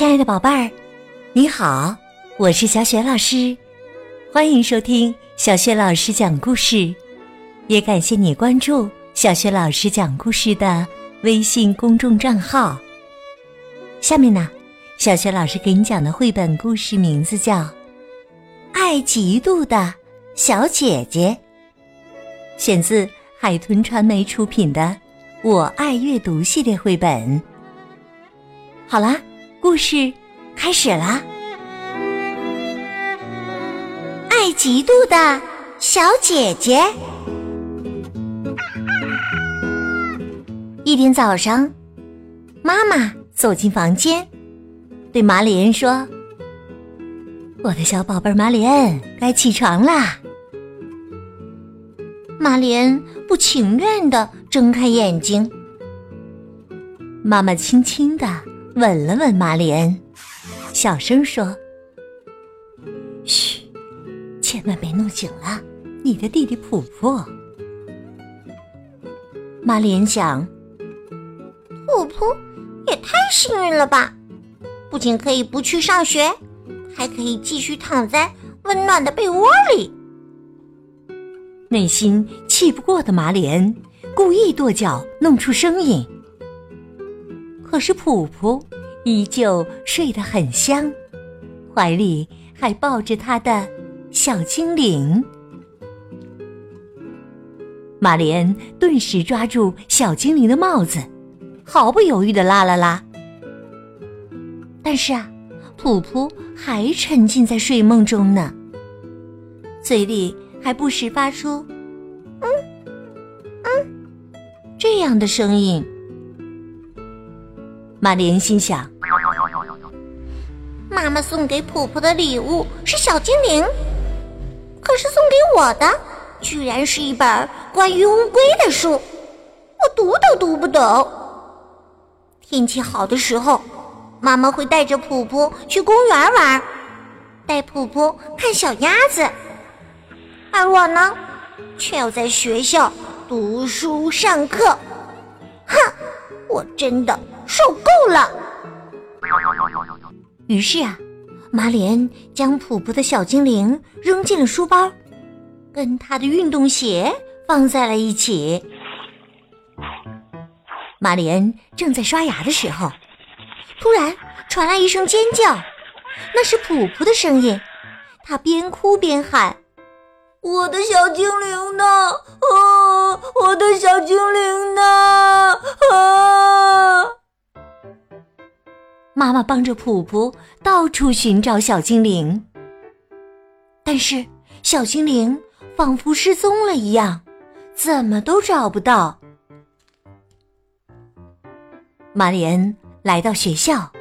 亲爱的宝贝儿，你好，我是小雪老师，欢迎收听小雪老师讲故事，也感谢你关注小雪老师讲故事的微信公众账号。下面呢，小雪老师给你讲的绘本故事名字叫《爱嫉妒的小姐姐》，选自海豚传媒出品的《我爱阅读》系列绘本。好啦。故事开始啦！爱嫉妒的小姐姐。一天早上，妈妈走进房间，对马里恩说：“我的小宝贝马里恩，该起床啦。”马里恩不情愿的睁开眼睛。妈妈轻轻的。吻了吻马里恩，小声说：“嘘，千万别弄醒了你的弟弟普普。”马里恩想：“普普也太幸运了吧！不仅可以不去上学，还可以继续躺在温暖的被窝里。”内心气不过的马里恩故意跺脚，弄出声音。可是普普依旧睡得很香，怀里还抱着他的小精灵。玛丽恩顿时抓住小精灵的帽子，毫不犹豫的拉了拉。但是啊，普普还沉浸在睡梦中呢，嘴里还不时发出“嗯嗯”这样的声音。玛丽恩心想：“妈妈送给普普的礼物是小精灵，可是送给我的居然是一本关于乌龟的书，我读都读不懂。天气好的时候，妈妈会带着普普去公园玩，带普普看小鸭子，而我呢，却要在学校读书上课。哼，我真的……”受够了。于是啊，马莲将普普的小精灵扔进了书包，跟他的运动鞋放在了一起。马莲正在刷牙的时候，突然传来一声尖叫，那是普普的声音。他边哭边喊：“我的小精灵呢？啊，我的小精灵呢？啊！”妈妈帮着普普到处寻找小精灵，但是小精灵仿佛失踪了一样，怎么都找不到。玛丽恩来到学校，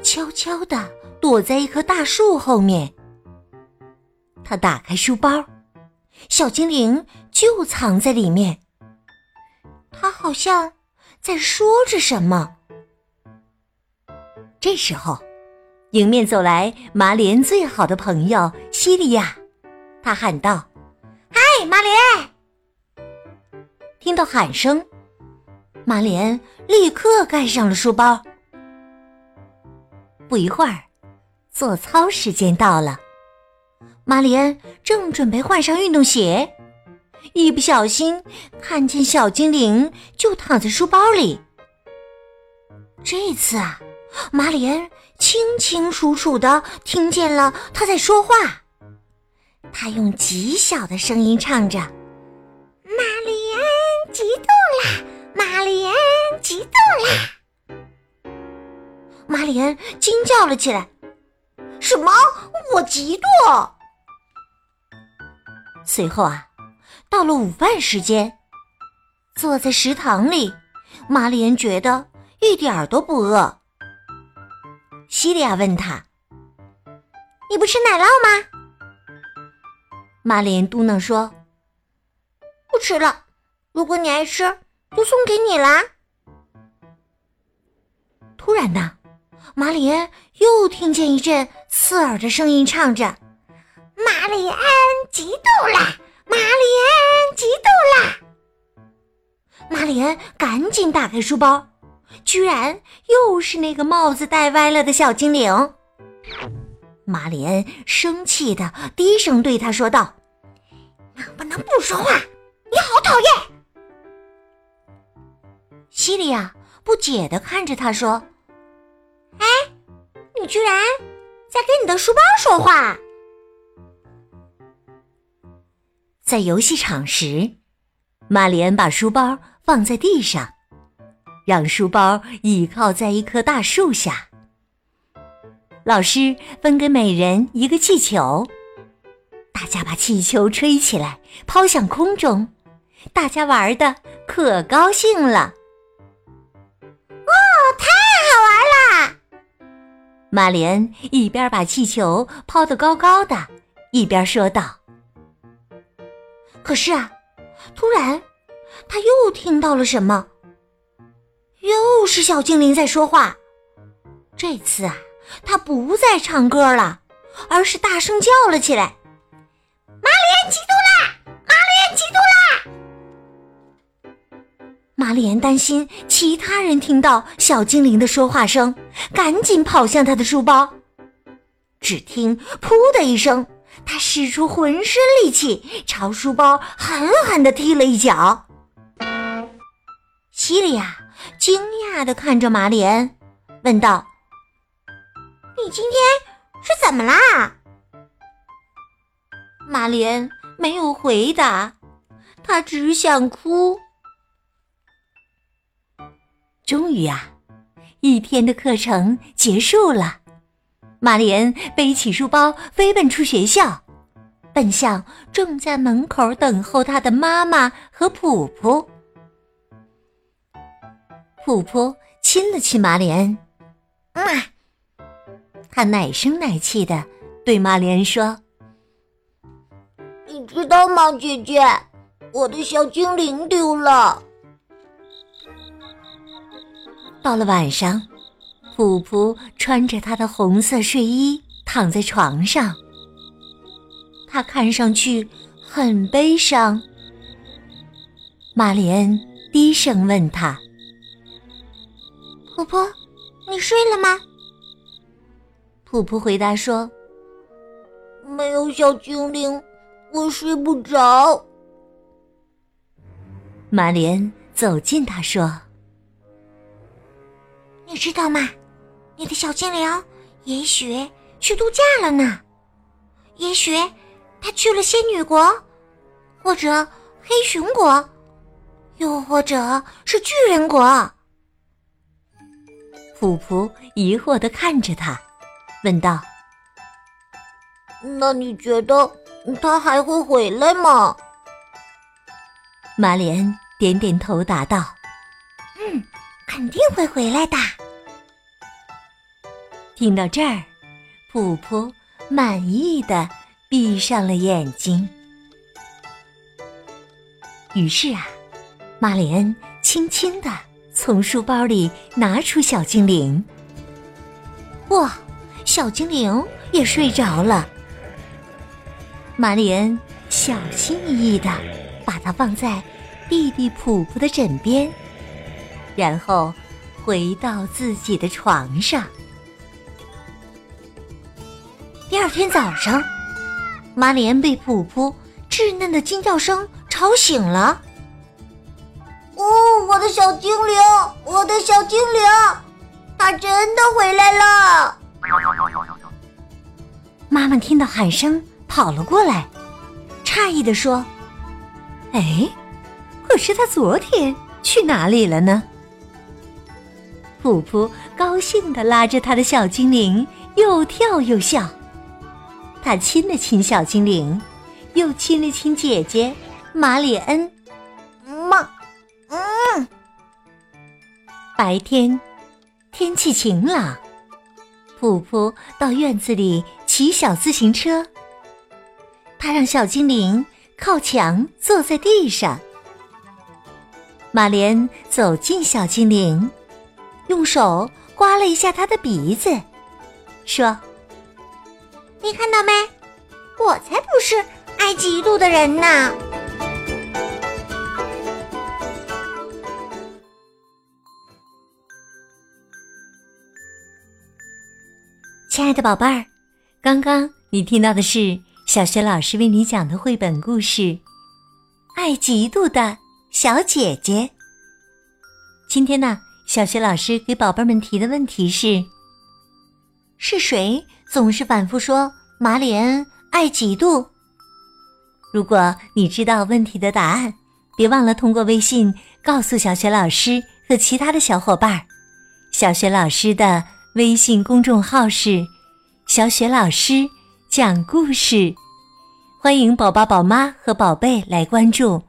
悄悄的躲在一棵大树后面。他打开书包，小精灵就藏在里面。他好像在说着什么。这时候，迎面走来马莲最好的朋友西利亚，他喊道：“嗨，马莲！”听到喊声，马莲立刻盖上了书包。不一会儿，做操时间到了，马里恩正准备换上运动鞋，一不小心看见小精灵就躺在书包里。这次啊。马里恩清清楚楚的听见了他在说话，他用极小的声音唱着：“玛丽安激动啦，玛丽安激动啦！”玛丽安惊叫了起来：“什么？我嫉妒？”随后啊，到了午饭时间，坐在食堂里，玛丽安觉得一点儿都不饿。西利亚问他：“你不吃奶酪吗？”玛莲嘟囔说：“不吃了。如果你爱吃，就送给你啦。”突然呢，玛莲又听见一阵刺耳的声音唱着：“玛丽安嫉妒啦，玛丽安嫉妒啦！”玛丽安赶紧打开书包，居然又是那个帽子戴歪了的小精灵。玛莲生气的低声对他说道：“能不能不说话？你好讨厌！”西利亚不解的看着他说：“哎，你居然在跟你的书包说话！”在游戏场时，玛莲把书包放在地上，让书包倚靠在一棵大树下。老师分给每人一个气球，大家把气球吹起来，抛向空中，大家玩的可高兴了。哦，太好玩啦！玛莲一边把气球抛得高高的，一边说道。可是啊，突然，他又听到了什么？又是小精灵在说话。这次啊，他不再唱歌了，而是大声叫了起来：“玛丽莲嫉妒啦！玛丽莲嫉妒啦！”玛丽莲担心其他人听到小精灵的说话声，赶紧跑向他的书包。只听“噗”的一声。他使出浑身力气，朝书包狠狠地踢了一脚。西利亚惊讶地看着马莲，问道：“你今天是怎么啦？”马莲没有回答，他只想哭。终于啊，一天的课程结束了。玛莲背起书包，飞奔出学校，奔向正在门口等候他的妈妈和普普。普普亲了亲玛莲，啊，他奶声奶气的对玛莲说：“你知道吗，姐姐，我的小精灵丢了。”到了晚上。普普穿着他的红色睡衣躺在床上，他看上去很悲伤。玛丽恩低声问他：“普普，你睡了吗？”普普回答说：“没有小精灵，我睡不着。”玛丽恩走近他说：“你知道吗？”你的小精灵也许去度假了呢，也许他去了仙女国，或者黑熊国，又或者是巨人国。普普疑惑的看着他，问道：“那你觉得他还会回来吗？”玛莲点点头，答道：“嗯，肯定会回来的。”听到这儿，普普满意的闭上了眼睛。于是啊，玛丽恩轻轻的从书包里拿出小精灵。哇，小精灵也睡着了。玛丽恩小心翼翼的把它放在弟弟普普的枕边，然后回到自己的床上。二天早上，玛莲被普普稚嫩的惊叫声吵醒了。哦，我的小精灵，我的小精灵，它真的回来了！妈妈听到喊声跑了过来，诧异的说：“哎，可是它昨天去哪里了呢？”普普高兴的拉着他的小精灵，又跳又笑。他亲了亲小精灵，又亲了亲姐姐马里恩。妈，嗯。白天，天气晴朗，普普到院子里骑小自行车。他让小精灵靠墙坐在地上。马莲走进小精灵，用手刮了一下他的鼻子，说。你看到没？我才不是爱嫉妒的人呢。亲爱的宝贝儿刚刚你听到的是小学老师为你讲的绘本故事爱嫉妒的小姐姐。今天呢小学老师给宝贝们提的问题是是谁总是反复说马里恩爱嫉妒？如果你知道问题的答案，别忘了通过微信告诉小雪老师和其他的小伙伴。小雪老师的。微信公众号是“小雪老师讲故事”，欢迎宝宝、宝妈和宝贝来关注。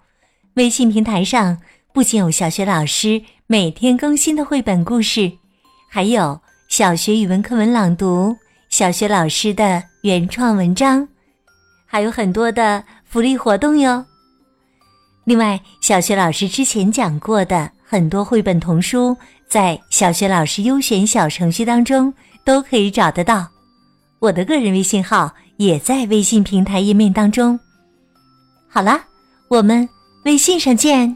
微信平台上不仅有小雪老师每天更新的绘本故事，还有小学语文课文朗读、小学老师的原创文章，还有很多的福利活动哟。另外，小学老师之前讲过的很多绘本童书。在小学老师优选小程序当中都可以找得到，我的个人微信号也在微信平台页面当中。好了，我们微信上见。